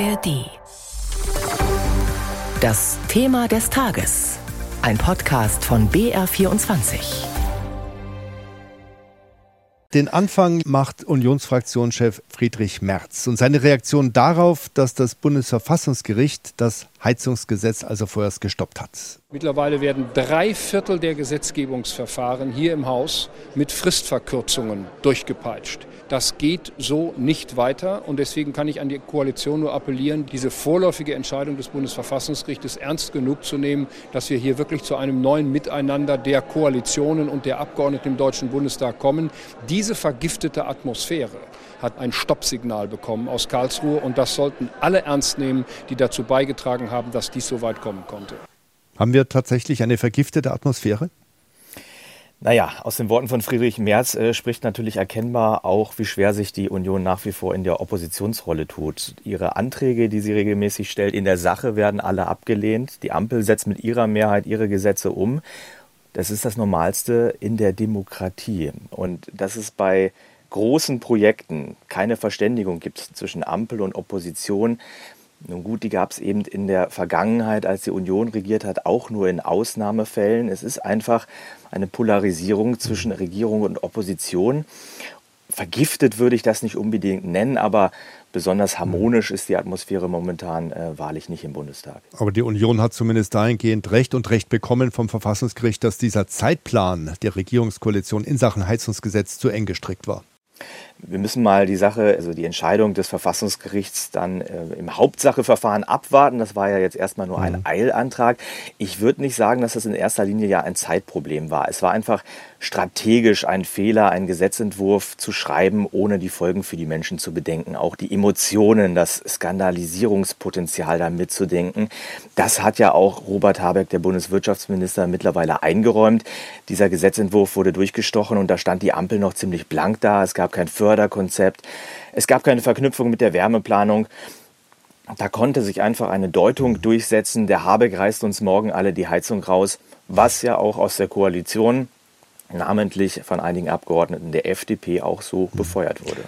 ARD. Das Thema des Tages. Ein Podcast von BR24. Den Anfang macht Unionsfraktionschef Friedrich Merz und seine Reaktion darauf, dass das Bundesverfassungsgericht das Heizungsgesetz also vorerst gestoppt hat. Mittlerweile werden drei Viertel der Gesetzgebungsverfahren hier im Haus mit Fristverkürzungen durchgepeitscht. Das geht so nicht weiter und deswegen kann ich an die Koalition nur appellieren, diese vorläufige Entscheidung des Bundesverfassungsgerichtes ernst genug zu nehmen, dass wir hier wirklich zu einem neuen Miteinander der Koalitionen und der Abgeordneten im Deutschen Bundestag kommen. Diese vergiftete Atmosphäre hat ein Stoppsignal bekommen aus Karlsruhe und das sollten alle ernst nehmen, die dazu beigetragen haben, dass dies so weit kommen konnte. Haben wir tatsächlich eine vergiftete Atmosphäre? Naja, aus den Worten von Friedrich Merz äh, spricht natürlich erkennbar auch, wie schwer sich die Union nach wie vor in der Oppositionsrolle tut. Ihre Anträge, die sie regelmäßig stellt, in der Sache werden alle abgelehnt. Die Ampel setzt mit ihrer Mehrheit ihre Gesetze um. Das ist das Normalste in der Demokratie. Und dass es bei großen Projekten keine Verständigung gibt zwischen Ampel und Opposition, nun gut, die gab es eben in der Vergangenheit, als die Union regiert hat, auch nur in Ausnahmefällen. Es ist einfach eine Polarisierung zwischen Regierung und Opposition. Vergiftet würde ich das nicht unbedingt nennen, aber besonders harmonisch ist die Atmosphäre momentan äh, wahrlich nicht im Bundestag. Aber die Union hat zumindest dahingehend Recht und Recht bekommen vom Verfassungsgericht, dass dieser Zeitplan der Regierungskoalition in Sachen Heizungsgesetz zu eng gestrickt war. Wir müssen mal die Sache, also die Entscheidung des Verfassungsgerichts dann äh, im Hauptsacheverfahren abwarten. Das war ja jetzt erstmal nur ein mhm. Eilantrag. Ich würde nicht sagen, dass das in erster Linie ja ein Zeitproblem war. Es war einfach strategisch ein Fehler, einen Gesetzentwurf zu schreiben, ohne die Folgen für die Menschen zu bedenken. Auch die Emotionen, das Skandalisierungspotenzial da mitzudenken. Das hat ja auch Robert Habeck, der Bundeswirtschaftsminister, mittlerweile eingeräumt. Dieser Gesetzentwurf wurde durchgestochen und da stand die Ampel noch ziemlich blank da. Es gab kein Förderkonzept. Es gab keine Verknüpfung mit der Wärmeplanung. Da konnte sich einfach eine Deutung durchsetzen, der Habeck reißt uns morgen alle die Heizung raus, was ja auch aus der Koalition namentlich von einigen Abgeordneten der FDP auch so befeuert wurde.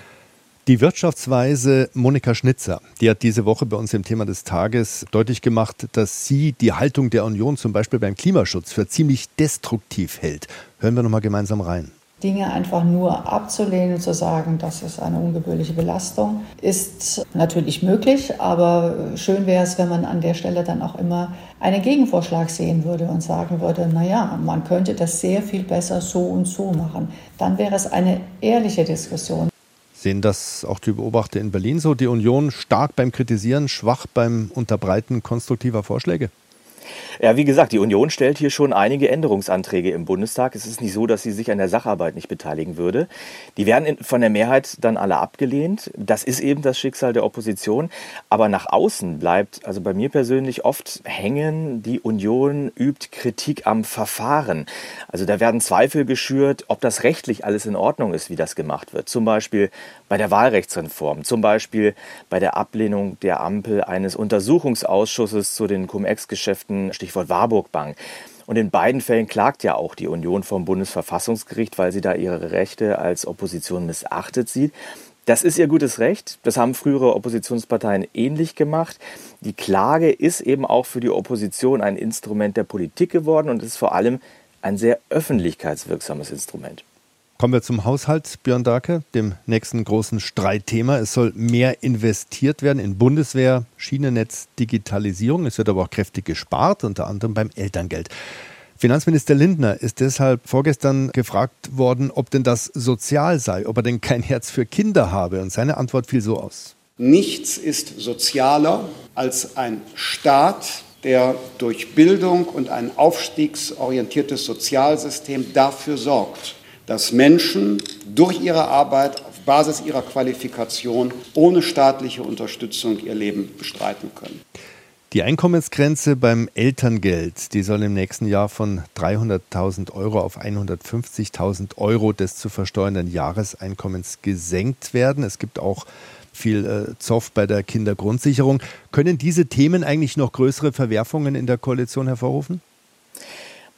Die Wirtschaftsweise Monika Schnitzer, die hat diese Woche bei uns im Thema des Tages deutlich gemacht, dass sie die Haltung der Union zum Beispiel beim Klimaschutz für ziemlich destruktiv hält. Hören wir nochmal gemeinsam rein. Dinge einfach nur abzulehnen, zu sagen, das ist eine ungebührliche Belastung, ist natürlich möglich, aber schön wäre es, wenn man an der Stelle dann auch immer einen Gegenvorschlag sehen würde und sagen würde, naja, man könnte das sehr viel besser so und so machen. Dann wäre es eine ehrliche Diskussion. Sehen das auch die Beobachter in Berlin so? Die Union stark beim Kritisieren, schwach beim Unterbreiten konstruktiver Vorschläge? Ja, wie gesagt, die Union stellt hier schon einige Änderungsanträge im Bundestag. Es ist nicht so, dass sie sich an der Sacharbeit nicht beteiligen würde. Die werden von der Mehrheit dann alle abgelehnt. Das ist eben das Schicksal der Opposition. Aber nach außen bleibt, also bei mir persönlich oft hängen, die Union übt Kritik am Verfahren. Also da werden Zweifel geschürt, ob das rechtlich alles in Ordnung ist, wie das gemacht wird. Zum Beispiel bei der Wahlrechtsreform, zum Beispiel bei der Ablehnung der Ampel eines Untersuchungsausschusses zu den Cum-Ex-Geschäften, Stichwort Warburg Bank. Und in beiden Fällen klagt ja auch die Union vom Bundesverfassungsgericht, weil sie da ihre Rechte als Opposition missachtet sieht. Das ist ihr gutes Recht. Das haben frühere Oppositionsparteien ähnlich gemacht. Die Klage ist eben auch für die Opposition ein Instrument der Politik geworden und ist vor allem ein sehr öffentlichkeitswirksames Instrument. Kommen wir zum Haushalt, Björn Darke, dem nächsten großen Streitthema. Es soll mehr investiert werden in Bundeswehr, Schienennetz, Digitalisierung. Es wird aber auch kräftig gespart, unter anderem beim Elterngeld. Finanzminister Lindner ist deshalb vorgestern gefragt worden, ob denn das sozial sei, ob er denn kein Herz für Kinder habe. Und seine Antwort fiel so aus. Nichts ist sozialer als ein Staat, der durch Bildung und ein aufstiegsorientiertes Sozialsystem dafür sorgt, dass Menschen durch ihre Arbeit auf Basis ihrer Qualifikation ohne staatliche Unterstützung ihr Leben bestreiten können. Die Einkommensgrenze beim Elterngeld, die soll im nächsten Jahr von 300.000 Euro auf 150.000 Euro des zu versteuernden Jahreseinkommens gesenkt werden. Es gibt auch viel äh, Zoff bei der Kindergrundsicherung. Können diese Themen eigentlich noch größere Verwerfungen in der Koalition hervorrufen?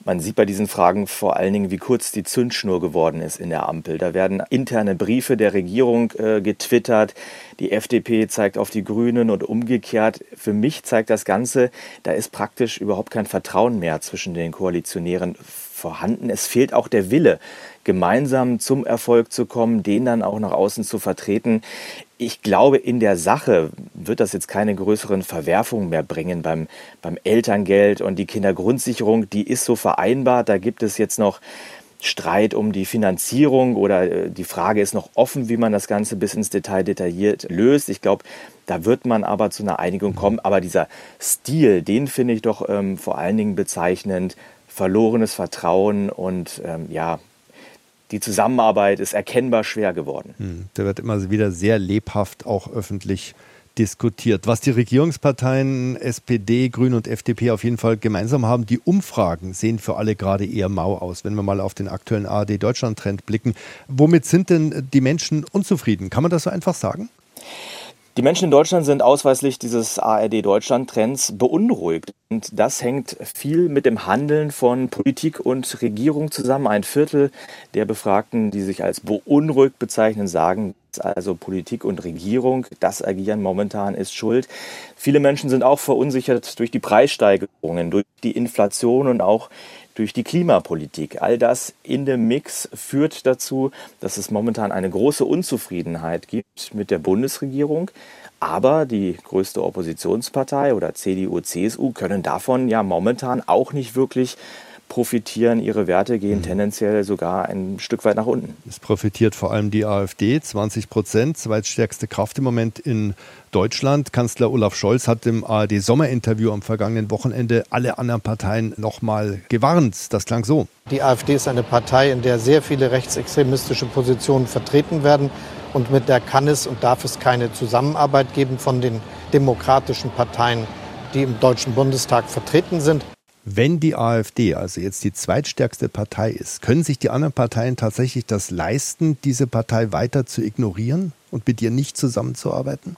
Man sieht bei diesen Fragen vor allen Dingen, wie kurz die Zündschnur geworden ist in der Ampel. Da werden interne Briefe der Regierung äh, getwittert. Die FDP zeigt auf die Grünen und umgekehrt. Für mich zeigt das Ganze, da ist praktisch überhaupt kein Vertrauen mehr zwischen den Koalitionären vorhanden. Es fehlt auch der Wille, gemeinsam zum Erfolg zu kommen, den dann auch nach außen zu vertreten. Ich glaube, in der Sache wird das jetzt keine größeren Verwerfungen mehr bringen beim, beim Elterngeld und die Kindergrundsicherung, die ist so vereinbart. Da gibt es jetzt noch Streit um die Finanzierung oder äh, die Frage ist noch offen, wie man das Ganze bis ins Detail detailliert löst. Ich glaube, da wird man aber zu einer Einigung kommen. Aber dieser Stil, den finde ich doch ähm, vor allen Dingen bezeichnend verlorenes Vertrauen und ähm, ja, die Zusammenarbeit ist erkennbar schwer geworden. Hm, da wird immer wieder sehr lebhaft auch öffentlich diskutiert. Was die Regierungsparteien SPD, Grüne und FDP auf jeden Fall gemeinsam haben, die Umfragen sehen für alle gerade eher mau aus, wenn wir mal auf den aktuellen ARD-Deutschland-Trend blicken. Womit sind denn die Menschen unzufrieden? Kann man das so einfach sagen? Die Menschen in Deutschland sind ausweislich dieses ARD-Deutschland-Trends beunruhigt. Und das hängt viel mit dem Handeln von Politik und Regierung zusammen. Ein Viertel der Befragten, die sich als beunruhigt bezeichnen, sagen, also Politik und Regierung, das Agieren momentan ist schuld. Viele Menschen sind auch verunsichert durch die Preissteigerungen, durch die Inflation und auch durch die Klimapolitik. All das in dem Mix führt dazu, dass es momentan eine große Unzufriedenheit gibt mit der Bundesregierung. Aber die größte Oppositionspartei oder CDU, CSU können davon ja momentan auch nicht wirklich profitieren. Ihre Werte gehen mhm. tendenziell sogar ein Stück weit nach unten. Es profitiert vor allem die AfD, 20 Prozent, zweitstärkste Kraft im Moment in Deutschland. Kanzler Olaf Scholz hat im ARD-Sommerinterview am vergangenen Wochenende alle anderen Parteien nochmal gewarnt. Das klang so. Die AfD ist eine Partei, in der sehr viele rechtsextremistische Positionen vertreten werden. Und mit der kann es und darf es keine Zusammenarbeit geben von den demokratischen Parteien, die im Deutschen Bundestag vertreten sind. Wenn die AfD also jetzt die zweitstärkste Partei ist, können sich die anderen Parteien tatsächlich das leisten, diese Partei weiter zu ignorieren und mit ihr nicht zusammenzuarbeiten?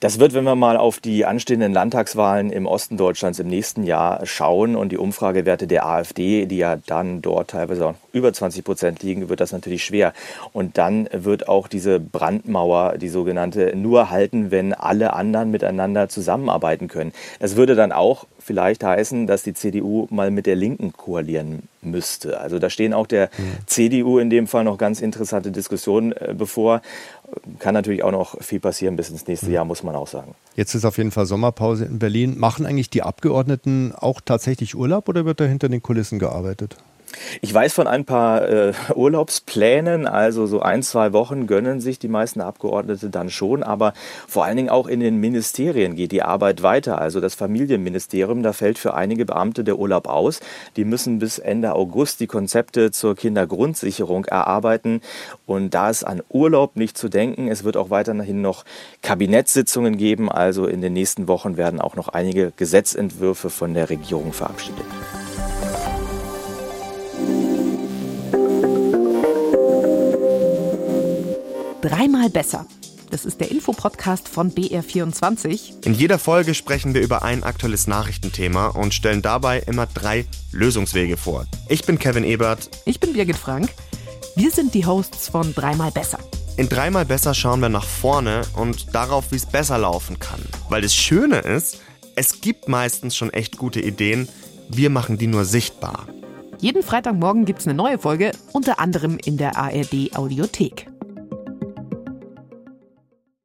Das wird, wenn wir mal auf die anstehenden Landtagswahlen im Osten Deutschlands im nächsten Jahr schauen und die Umfragewerte der AfD, die ja dann dort teilweise auch über 20 Prozent liegen, wird das natürlich schwer. Und dann wird auch diese Brandmauer, die sogenannte, nur halten, wenn alle anderen miteinander zusammenarbeiten können. Das würde dann auch vielleicht heißen, dass die CDU mal mit der Linken koalieren müsste. Also da stehen auch der mhm. CDU in dem Fall noch ganz interessante Diskussionen äh, bevor. Kann natürlich auch noch viel passieren bis ins nächste mhm. Jahr, muss man auch sagen. Jetzt ist auf jeden Fall Sommerpause in Berlin. Machen eigentlich die Abgeordneten auch tatsächlich Urlaub oder wird da hinter den Kulissen gearbeitet? Ich weiß von ein paar äh, Urlaubsplänen, also so ein, zwei Wochen gönnen sich die meisten Abgeordnete dann schon, aber vor allen Dingen auch in den Ministerien geht die Arbeit weiter. Also das Familienministerium, da fällt für einige Beamte der Urlaub aus. Die müssen bis Ende August die Konzepte zur Kindergrundsicherung erarbeiten und da ist an Urlaub nicht zu denken. Es wird auch weiterhin noch Kabinettssitzungen geben, also in den nächsten Wochen werden auch noch einige Gesetzentwürfe von der Regierung verabschiedet. Dreimal besser. Das ist der Infopodcast von BR24. In jeder Folge sprechen wir über ein aktuelles Nachrichtenthema und stellen dabei immer drei Lösungswege vor. Ich bin Kevin Ebert. Ich bin Birgit Frank. Wir sind die Hosts von Dreimal besser. In Dreimal besser schauen wir nach vorne und darauf, wie es besser laufen kann. Weil das Schöne ist, es gibt meistens schon echt gute Ideen, wir machen die nur sichtbar. Jeden Freitagmorgen gibt es eine neue Folge, unter anderem in der ARD Audiothek.